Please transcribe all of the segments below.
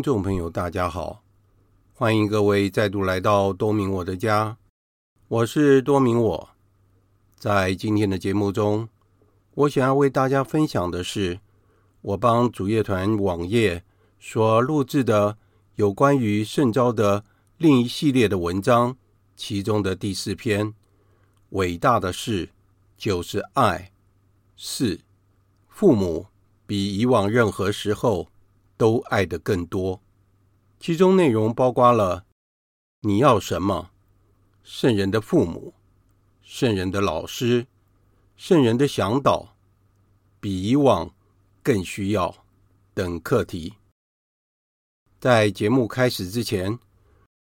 听众朋友，大家好，欢迎各位再度来到多明我的家，我是多明我。在今天的节目中，我想要为大家分享的是，我帮主业团网页所录制的有关于圣召的另一系列的文章，其中的第四篇，伟大的事就是爱。四，父母比以往任何时候。都爱得更多，其中内容包括了你要什么、圣人的父母、圣人的老师、圣人的向导、比以往更需要等课题。在节目开始之前，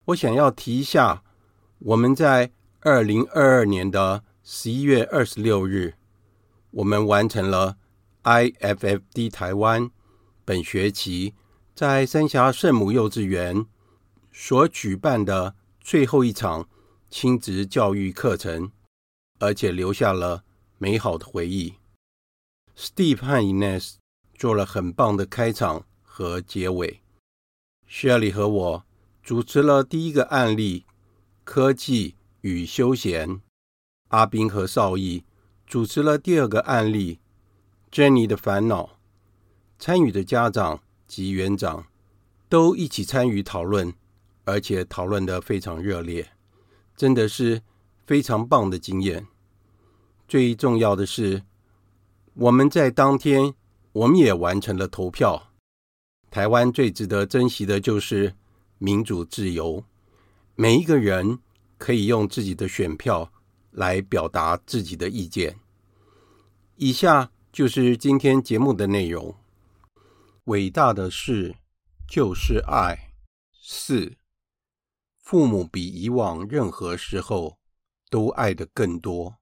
我想要提一下，我们在二零二二年的十一月二十六日，我们完成了 IFFD 台湾。本学期在三峡圣母幼稚园所举办的最后一场亲职教育课程，而且留下了美好的回忆。Steve 和 Ines 做了很棒的开场和结尾，Shirley 和我主持了第一个案例——科技与休闲。阿斌和少义主持了第二个案例——珍妮的烦恼。参与的家长及园长都一起参与讨论，而且讨论得非常热烈，真的是非常棒的经验。最重要的是，我们在当天我们也完成了投票。台湾最值得珍惜的就是民主自由，每一个人可以用自己的选票来表达自己的意见。以下就是今天节目的内容。伟大的事就是爱。四，父母比以往任何时候都爱得更多。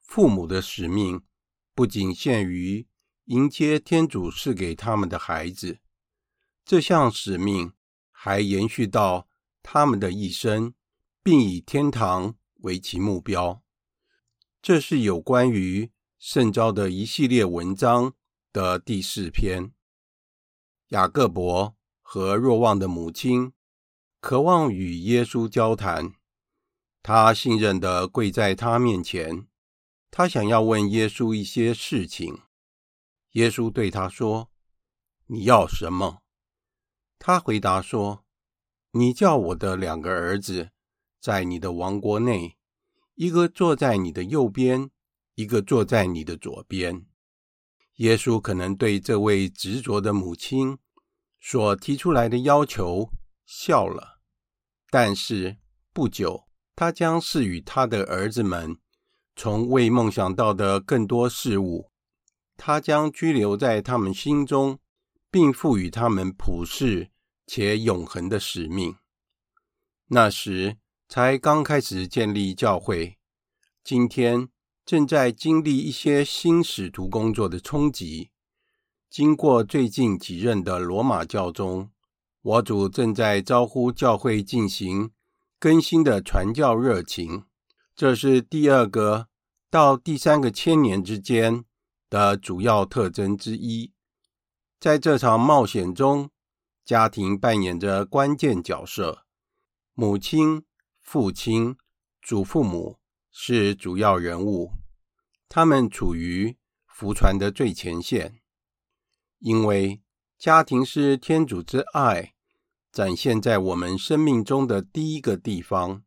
父母的使命不仅限于迎接天主赐给他们的孩子，这项使命还延续到他们的一生，并以天堂为其目标。这是有关于圣召的一系列文章的第四篇。雅各伯和若望的母亲渴望与耶稣交谈，他信任地跪在他面前，他想要问耶稣一些事情。耶稣对他说：“你要什么？”他回答说：“你叫我的两个儿子在你的王国内，一个坐在你的右边，一个坐在你的左边。”耶稣可能对这位执着的母亲所提出来的要求笑了，但是不久，他将赐予他的儿子们从未梦想到的更多事物。他将居留在他们心中，并赋予他们普世且永恒的使命。那时才刚开始建立教会，今天。正在经历一些新使徒工作的冲击。经过最近几任的罗马教宗，我主正在招呼教会进行更新的传教热情。这是第二个到第三个千年之间的主要特征之一。在这场冒险中，家庭扮演着关键角色，母亲、父亲、祖父母。是主要人物，他们处于福传的最前线，因为家庭是天主之爱展现在我们生命中的第一个地方。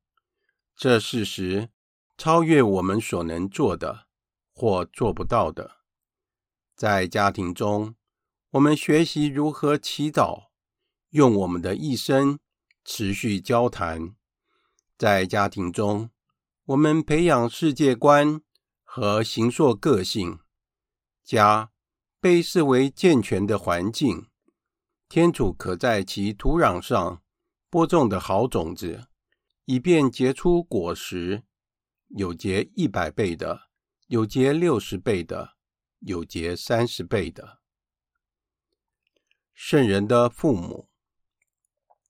这事实超越我们所能做的或做不到的。在家庭中，我们学习如何祈祷，用我们的一生持续交谈。在家庭中，我们培养世界观和形塑个性，家被视为健全的环境，天主可在其土壤上播种的好种子，以便结出果实，有结一百倍的，有结六十倍的，有结三十倍的。圣人的父母，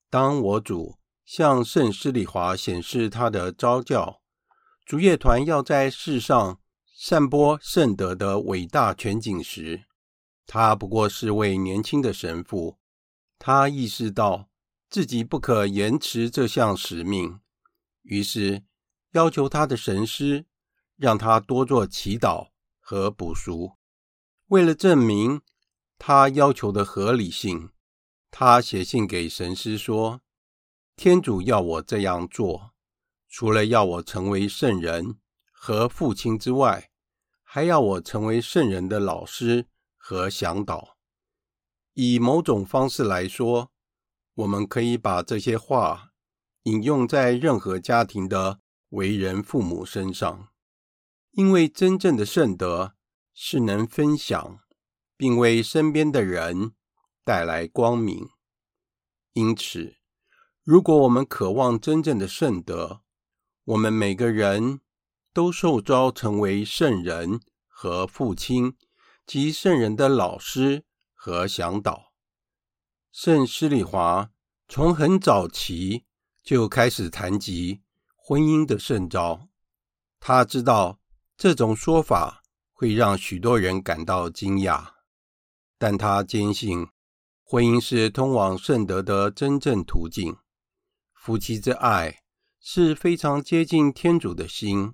当我主向圣施里华显示他的召教。主业团要在世上散播圣德的伟大全景时，他不过是位年轻的神父。他意识到自己不可延迟这项使命，于是要求他的神师让他多做祈祷和补赎。为了证明他要求的合理性，他写信给神师说：“天主要我这样做，除了要我成为圣人和父亲之外，还要我成为圣人的老师和向导。”以某种方式来说，我们可以把这些话引用在任何家庭的为人父母身上，因为真正的圣德是能分享，并为身边的人带来光明。因此，如果我们渴望真正的圣德，我们每个人都受召成为圣人和父亲及圣人的老师。和向导，圣施礼华从很早期就开始谈及婚姻的圣召。他知道这种说法会让许多人感到惊讶，但他坚信婚姻是通往圣德的真正途径。夫妻之爱是非常接近天主的心。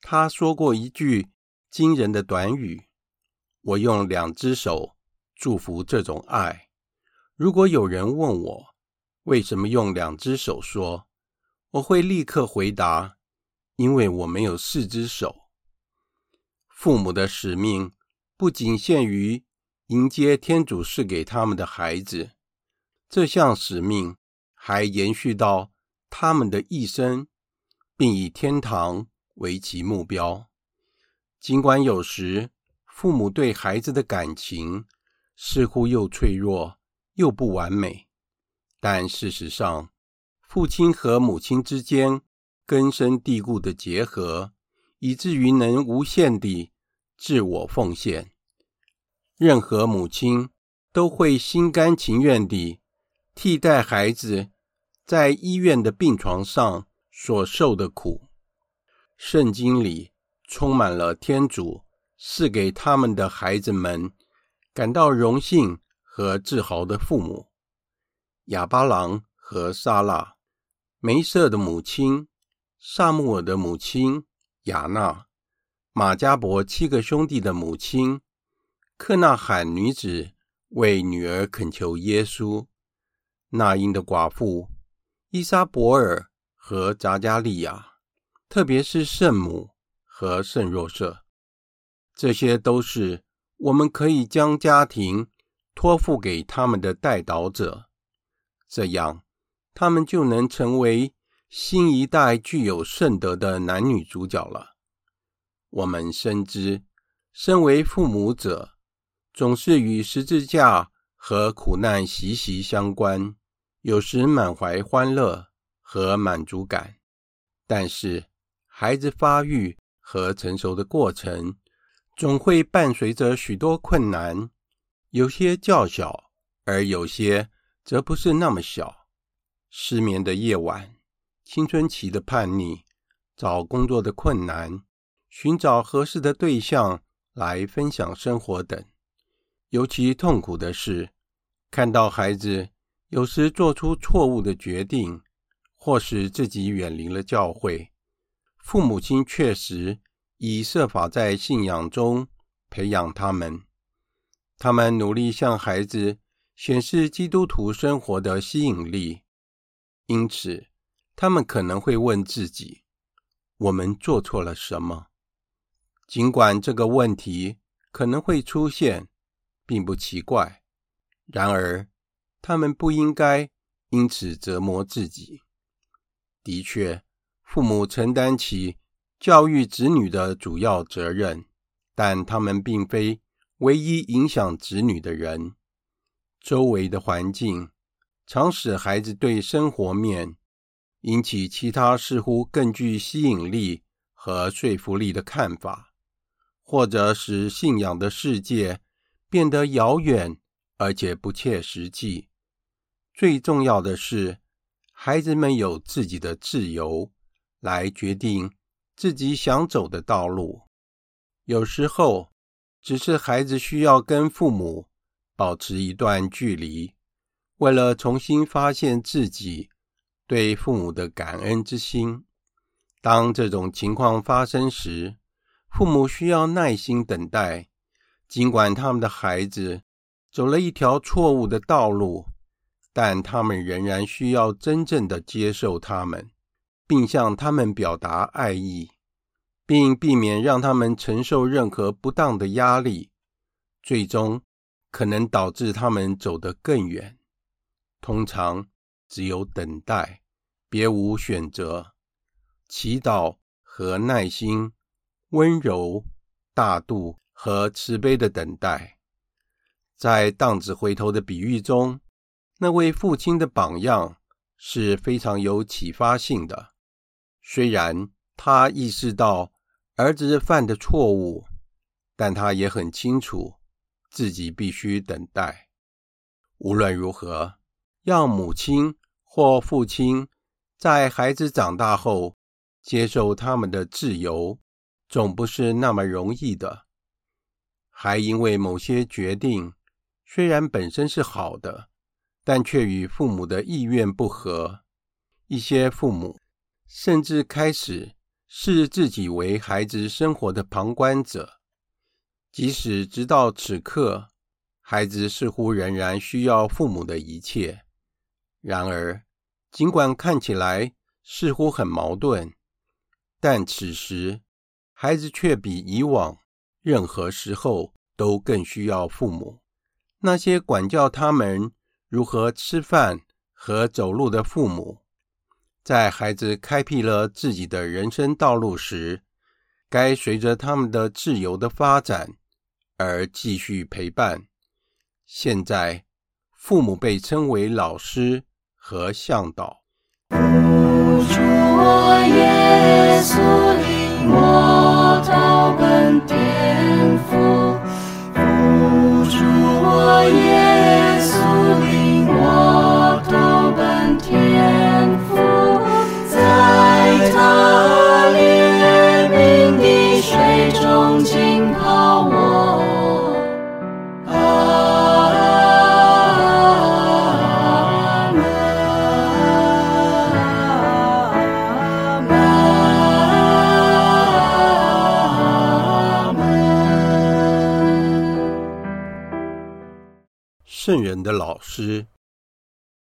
他说过一句惊人的短语：“我用两只手。”祝福这种爱。如果有人问我为什么用两只手说，我会立刻回答：因为我没有四只手。父母的使命不仅限于迎接天主赐给他们的孩子，这项使命还延续到他们的一生，并以天堂为其目标。尽管有时父母对孩子的感情，似乎又脆弱又不完美，但事实上，父亲和母亲之间根深蒂固的结合，以至于能无限地自我奉献。任何母亲都会心甘情愿地替代孩子在医院的病床上所受的苦。圣经里充满了天主赐给他们的孩子们。感到荣幸和自豪的父母，亚巴郎和撒拉，梅瑟的母亲，撒慕尔的母亲雅纳，马加伯七个兄弟的母亲，克纳罕女子为女儿恳求耶稣，那因的寡妇伊莎伯尔和匝加利亚，特别是圣母和圣若瑟，这些都是。我们可以将家庭托付给他们的代导者，这样他们就能成为新一代具有圣德的男女主角了。我们深知，身为父母者，总是与十字架和苦难息息相关，有时满怀欢乐和满足感，但是孩子发育和成熟的过程，总会伴随着许多困难，有些较小，而有些则不是那么小。失眠的夜晚，青春期的叛逆，找工作的困难，寻找合适的对象来分享生活等。尤其痛苦的是，看到孩子有时做出错误的决定，或使自己远离了教会。父母亲确实。以设法在信仰中培养他们，他们努力向孩子显示基督徒生活的吸引力，因此他们可能会问自己：“我们做错了什么？”尽管这个问题可能会出现，并不奇怪，然而他们不应该因此折磨自己。的确，父母承担起。教育子女的主要责任，但他们并非唯一影响子女的人。周围的环境常使孩子对生活面引起其他似乎更具吸引力和说服力的看法，或者使信仰的世界变得遥远而且不切实际。最重要的是，孩子们有自己的自由来决定。自己想走的道路，有时候只是孩子需要跟父母保持一段距离，为了重新发现自己对父母的感恩之心。当这种情况发生时，父母需要耐心等待，尽管他们的孩子走了一条错误的道路，但他们仍然需要真正的接受他们，并向他们表达爱意，并避免让他们承受任何不当的压力，最终可能导致他们走得更远。通常只有等待，别无选择。祈祷和耐心。温柔、大度和慈悲的等待，在荡子回头的比喻中，那位父亲的榜样是非常有启发性的。虽然他意识到儿子犯的错误，但他也很清楚自己必须等待。无论如何，要母亲或父亲在孩子长大后接受他们的自由。总不是那么容易的，还因为某些决定虽然本身是好的，但却与父母的意愿不合。一些父母甚至开始视自己为孩子生活的旁观者，即使直到此刻，孩子似乎仍然需要父母的一切。然而，尽管看起来似乎很矛盾，但此时，孩子却比以往任何时候都更需要父母。那些管教他们如何吃饭和走路的父母，在孩子开辟了自己的人生道路时，该随着他们的自由的发展而继续陪伴。现在，父母被称为老师和向导。投奔天父，扶助我耶稣，领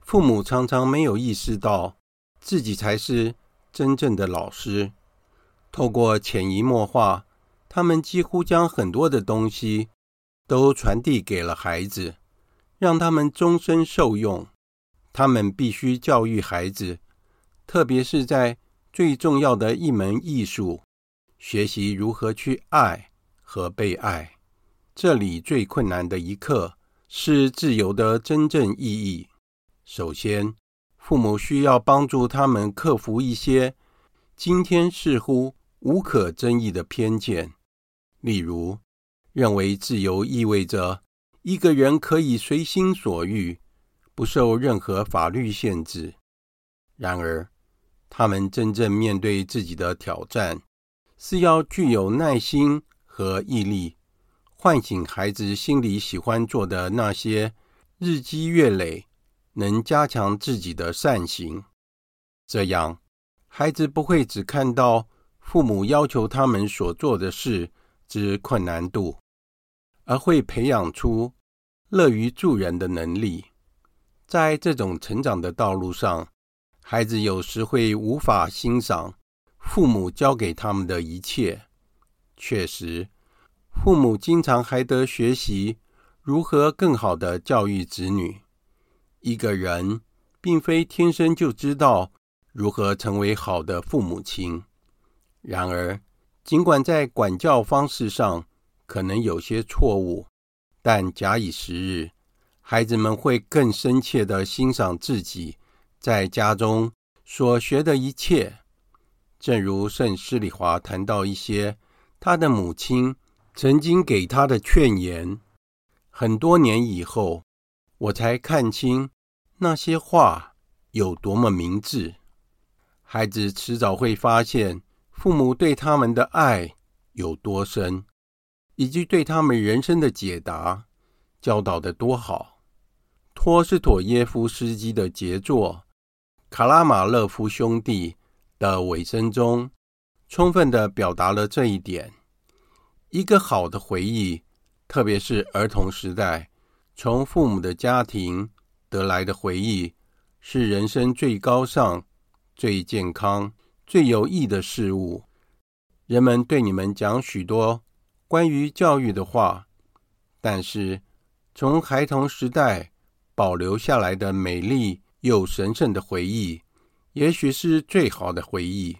父母常常没有意识到自己才是真正的老师。透过潜移默化，他们几乎将很多的东西都传递给了孩子，让他们终身受用。他们必须教育孩子，特别是在最重要的一门艺术——学习如何去爱和被爱。这里最困难的一课。是自由的真正意义。首先，父母需要帮助他们克服一些今天似乎无可争议的偏见，例如，认为自由意味着一个人可以随心所欲，不受任何法律限制。然而，他们真正面对自己的挑战，是要具有耐心和毅力。唤醒孩子心里喜欢做的那些，日积月累能加强自己的善行。这样，孩子不会只看到父母要求他们所做的事之困难度，而会培养出乐于助人的能力。在这种成长的道路上，孩子有时会无法欣赏父母教给他们的一切。确实。父母经常还得学习如何更好地教育子女。一个人并非天生就知道如何成为好的父母亲。然而，尽管在管教方式上可能有些错误，但假以时日，孩子们会更深切地欣赏自己在家中所学的一切。正如圣施里华谈到一些他的母亲。曾经给他的劝言，很多年以后，我才看清那些话有多么明智。孩子迟早会发现父母对他们的爱有多深，以及对他们人生的解答教导的多好。托斯妥耶夫斯基的杰作《卡拉马勒夫兄弟》的尾声中，充分的表达了这一点。一个好的回忆，特别是儿童时代从父母的家庭得来的回忆，是人生最高尚、最健康、最有益的事物。人们对你们讲许多关于教育的话，但是从孩童时代保留下来的美丽又神圣的回忆，也许是最好的回忆。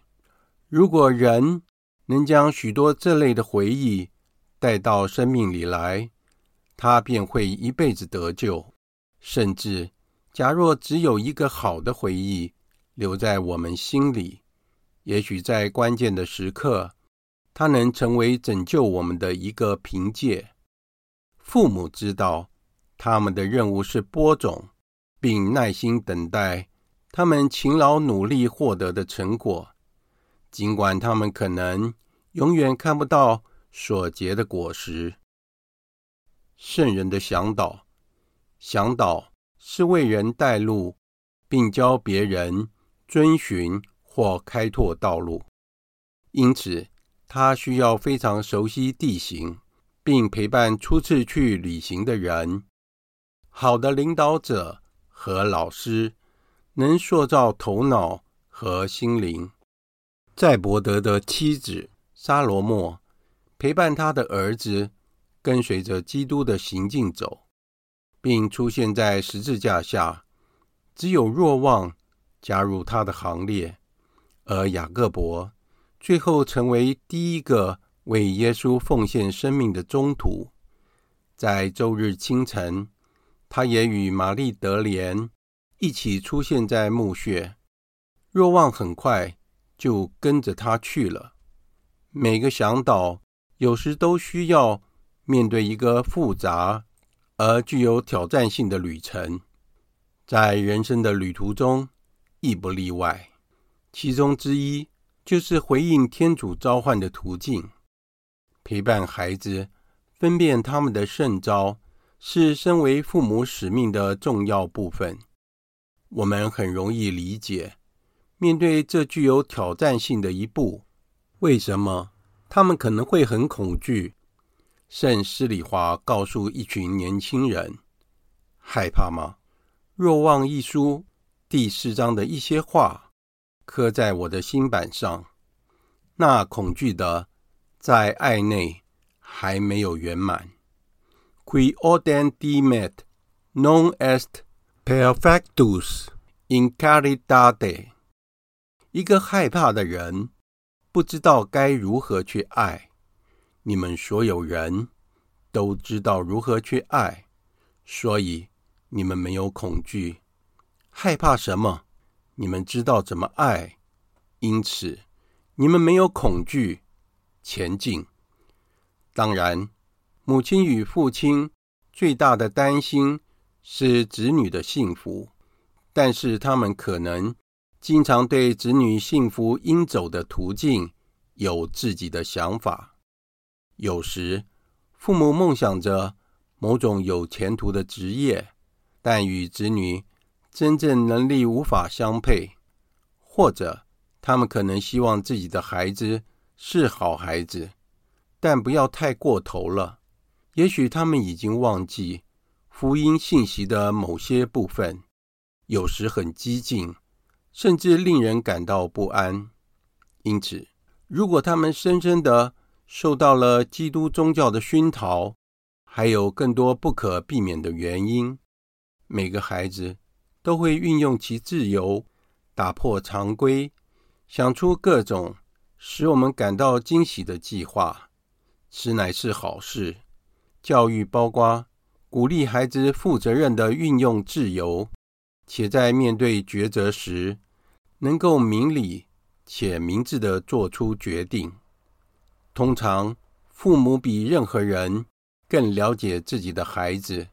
如果人能将许多这类的回忆带到生命里来，他便会一辈子得救。甚至，假若只有一个好的回忆留在我们心里，也许在关键的时刻，它能成为拯救我们的一个凭借。父母知道他们的任务是播种，并耐心等待他们勤劳努力获得的成果。尽管他们可能永远看不到所结的果实，圣人的向导，向导是为人带路，并教别人遵循或开拓道路，因此他需要非常熟悉地形，并陪伴初次去旅行的人。好的领导者和老师能塑造头脑和心灵。在伯德的妻子沙罗莫陪伴他的儿子跟随着基督的行径走，并出现在十字架下。只有若望加入他的行列，而雅各伯最后成为第一个为耶稣奉献生命的宗徒。在周日清晨，他也与玛丽德莲一起出现在墓穴。若望很快。就跟着他去了。每个向导有时都需要面对一个复杂而具有挑战性的旅程，在人生的旅途中亦不例外。其中之一就是回应天主召唤的途径。陪伴孩子分辨他们的圣召，是身为父母使命的重要部分。我们很容易理解。面对这具有挑战性的一步，为什么他们可能会很恐惧？圣施礼华告诉一群年轻人：“害怕吗？”若望一书第四章的一些话刻在我的心板上。那恐惧的，在爱内还没有圆满。Qui audem timet non est perfectus in caritate。一个害怕的人不知道该如何去爱。你们所有人都知道如何去爱，所以你们没有恐惧。害怕什么？你们知道怎么爱，因此你们没有恐惧。前进。当然，母亲与父亲最大的担心是子女的幸福，但是他们可能。经常对子女幸福应走的途径有自己的想法。有时，父母梦想着某种有前途的职业，但与子女真正能力无法相配；或者，他们可能希望自己的孩子是好孩子，但不要太过头了。也许他们已经忘记福音信息的某些部分，有时很激进。甚至令人感到不安。因此，如果他们深深地受到了基督宗教的熏陶，还有更多不可避免的原因，每个孩子都会运用其自由，打破常规，想出各种使我们感到惊喜的计划。此乃是好事。教育包括鼓励孩子负责任地运用自由，且在面对抉择时，能够明理且明智地做出决定。通常，父母比任何人更了解自己的孩子，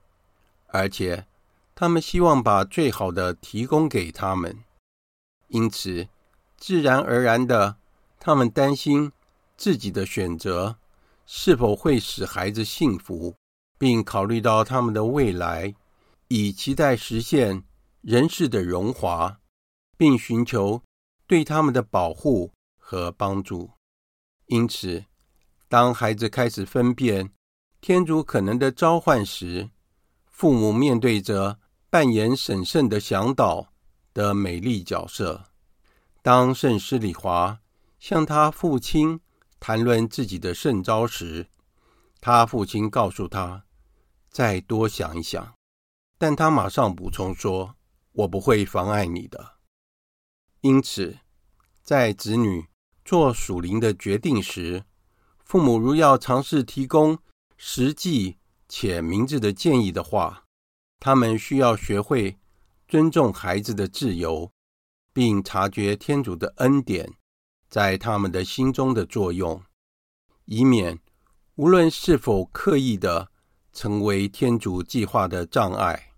而且他们希望把最好的提供给他们。因此，自然而然的，他们担心自己的选择是否会使孩子幸福，并考虑到他们的未来，以期待实现人世的荣华，并寻求对他们的保护和帮助。因此，当孩子开始分辨天主可能的召唤时，父母面对着扮演审慎的向导的美丽角色。当圣施里华向他父亲谈论自己的圣召时，他父亲告诉他：“再多想一想。”但他马上补充说：“我不会妨碍你的。”因此，在子女做属灵的决定时，父母如要尝试提供实际且明智的建议的话，他们需要学会尊重孩子的自由，并察觉天主的恩典在他们的心中的作用，以免无论是否刻意的成为天主计划的障碍。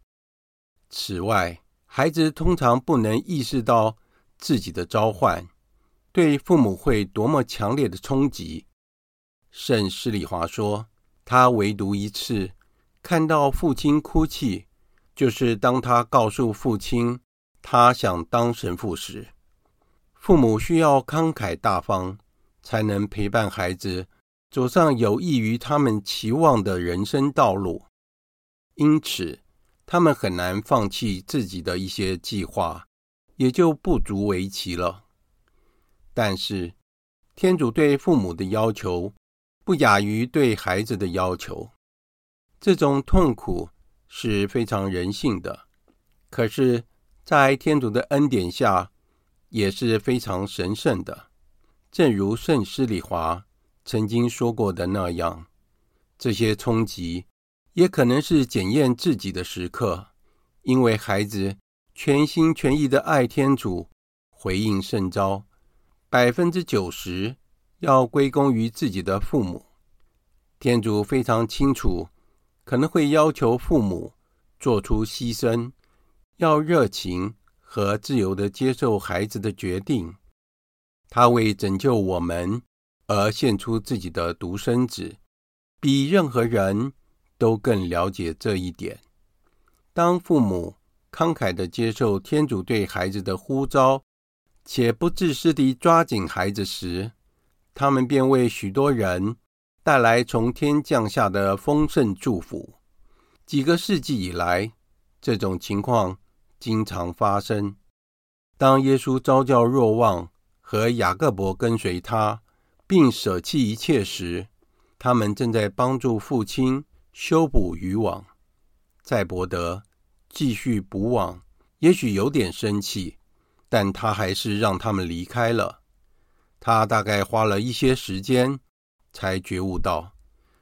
此外，孩子通常不能意识到自己的召唤对父母会多么强烈的冲击。圣施礼华说，他唯独一次看到父亲哭泣，就是当他告诉父亲他想当神父时。父母需要慷慨大方，才能陪伴孩子走上有益于他们期望的人生道路。因此，他们很难放弃自己的一些计划，也就不足为奇了。但是，天主对父母的要求，不亚于对孩子的要求，这种痛苦是非常人性的。可是，在天主的恩典下，也是非常神圣的。正如圣施礼华曾经说过的那样，这些冲击也可能是检验自己的时刻，因为孩子全心全意的爱天主，回应圣召，百分之九十。要归功于自己的父母。天主非常清楚，可能会要求父母做出牺牲，要热情和自由地接受孩子的决定。他为拯救我们而献出自己的独生子，比任何人都更了解这一点。当父母慷慨地接受天主对孩子的呼召，且不自私地抓紧孩子时，他们便为许多人带来从天降下的丰盛祝福。几个世纪以来，这种情况经常发生。当耶稣召叫若望和雅各伯跟随他，并舍弃一切时，他们正在帮助父亲修补渔网。在伯德继续补网，也许有点生气，但他还是让他们离开了。他大概花了一些时间，才觉悟到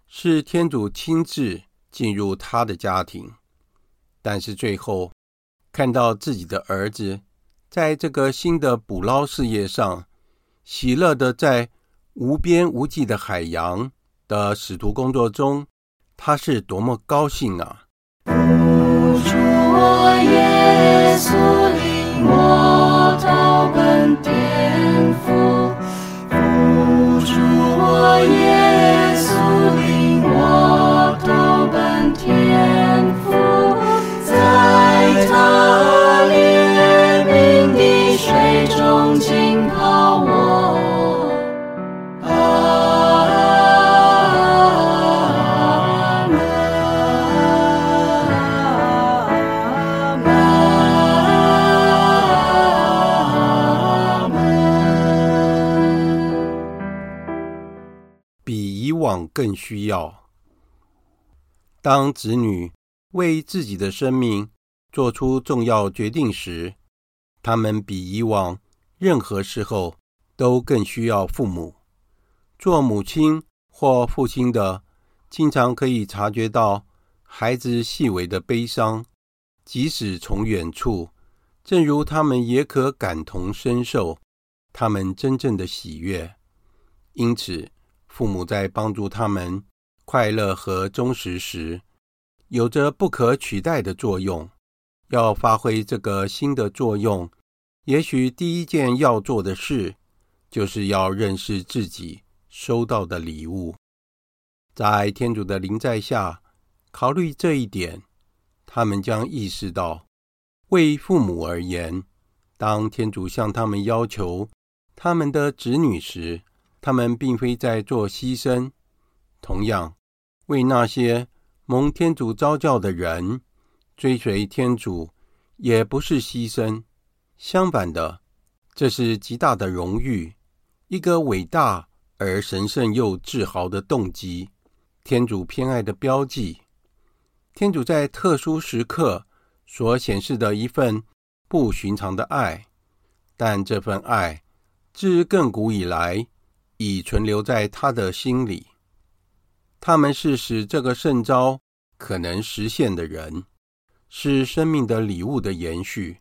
是天主亲自进入他的家庭。但是最后看到自己的儿子在这个新的捕捞事业上，喜乐的在无边无际的海洋的使徒工作中，他是多么高兴啊！主我耶稣领我到本天以往更需要，当子女为自己的生命做出重要决定时，他们比以往任何时候都更需要父母。做母亲或父亲的，经常可以察觉到孩子细微的悲伤，即使从远处，正如他们也可感同身受他们真正的喜悦。因此，父母在帮助他们快乐和忠实时，有着不可取代的作用。要发挥这个新的作用，也许第一件要做的事，就是要认识自己收到的礼物。在天主的临在下，考虑这一点，他们将意识到，为父母而言，当天主向他们要求他们的子女时，他们并非在做牺牲。同样，为那些蒙天主召叫的人，追随天主也不是牺牲。相反的，这是极大的荣誉，一个伟大而神圣又自豪的动机，天主偏爱的标记。天主在特殊时刻所显示的一份不寻常的爱，但这份爱自亘古以来已存留在他的心里。他们是使这个圣召可能实现的人，是生命的礼物的延续。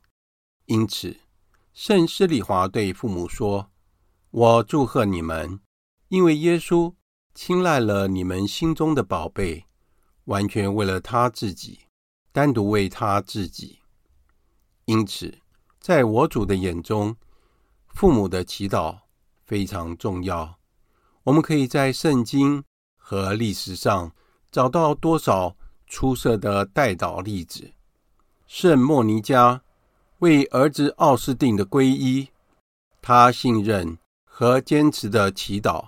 因此，圣施里华对父母说：“我祝贺你们，因为耶稣青睐了你们心中的宝贝。”完全为了他自己，单独为他自己。因此，在我主的眼中，父母的祈祷非常重要。我们可以在圣经和历史上找到多少出色的代祷例子。圣莫尼加为儿子奥斯定的皈依，他信任和坚持的祈祷，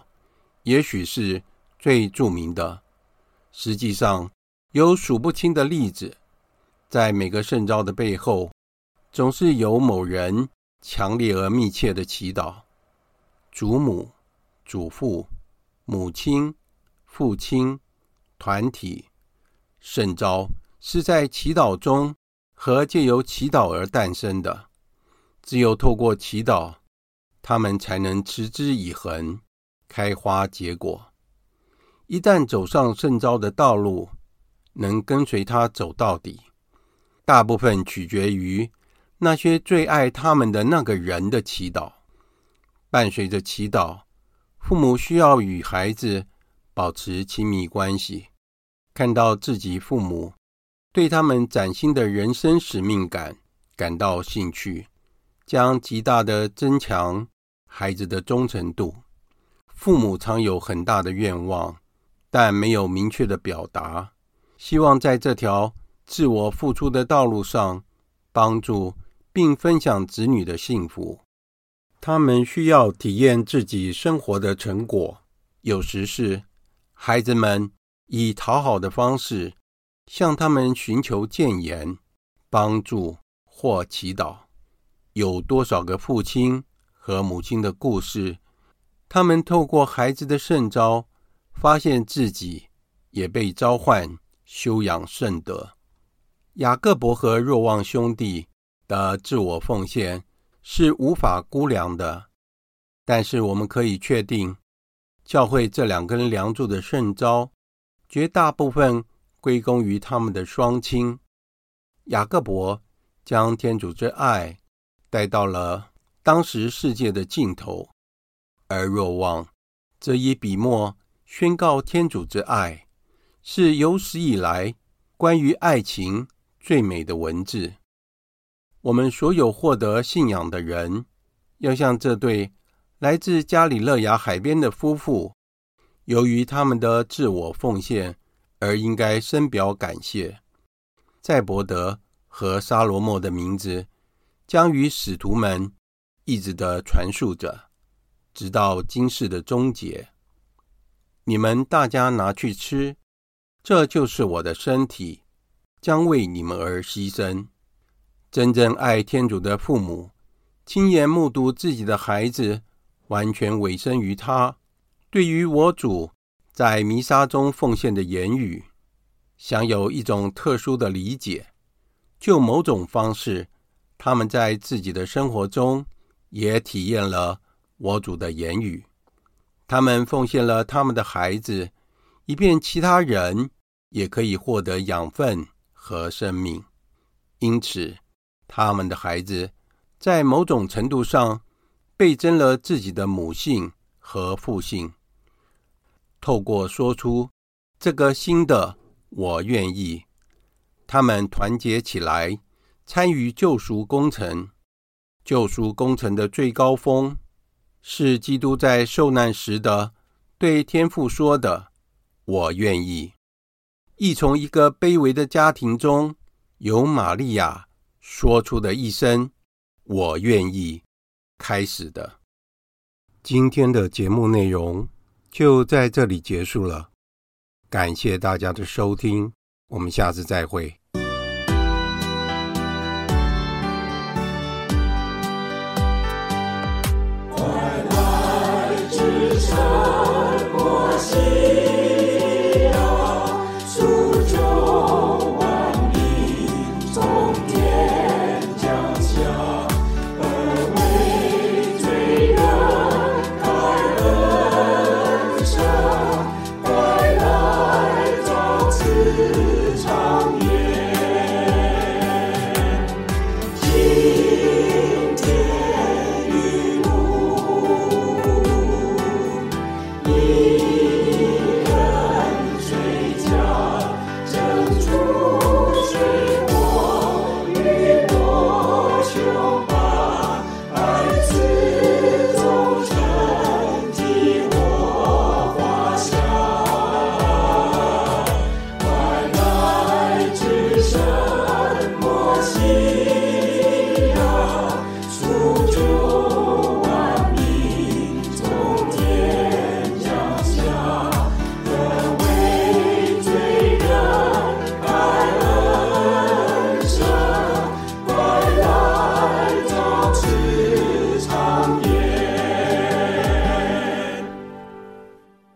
也许是最著名的。实际上，有数不清的例子，在每个圣召的背后，总是有某人强烈而密切的祈祷。祖母、祖父、母亲、父亲、团体，圣召是在祈祷中和借由祈祷而诞生的。只有透过祈祷，他们才能持之以恒，开花结果。一旦走上圣召的道路，能跟随他走到底，大部分取决于那些最爱他们的那个人的祈祷。伴随着祈祷，父母需要与孩子保持亲密关系，看到自己父母对他们崭新的人生使命感感到兴趣，将极大的增强孩子的忠诚度。父母常有很大的愿望。但没有明确的表达，希望在这条自我付出的道路上帮助并分享子女的幸福。他们需要体验自己生活的成果，有时是孩子们以讨好的方式向他们寻求谏言、帮助或祈祷。有多少个父亲和母亲的故事，他们透过孩子的圣召。发现自己也被召唤修养圣德。雅各伯和若望兄弟的自我奉献是无法估量的，但是我们可以确定，教会这两根梁柱的圣招，绝大部分归功于他们的双亲。雅各伯将天主之爱带到了当时世界的尽头，而若望则以笔墨。宣告天主之爱，是有史以来关于爱情最美的文字。我们所有获得信仰的人，要向这对来自加里勒亚海边的夫妇，由于他们的自我奉献而应该深表感谢。赛伯德和沙罗莫的名字将与使徒们一直的传述着，直到今世的终结。你们大家拿去吃，这就是我的身体，将为你们而牺牲。真正爱天主的父母，亲眼目睹自己的孩子完全委身于他，对于我主在弥撒中奉献的言语，享有一种特殊的理解。就某种方式，他们在自己的生活中也体验了我主的言语。他们奉献了他们的孩子，以便其他人也可以获得养分和生命。因此，他们的孩子在某种程度上倍增了自己的母性和父性。透过说出这个新的“我愿意”，他们团结起来，参与救赎工程。救赎工程的最高峰。是基督在受难时的对天父说的：“我愿意。”亦从一个卑微的家庭中由玛利亚说出的一声“我愿意”开始的。今天的节目内容就在这里结束了，感谢大家的收听，我们下次再会。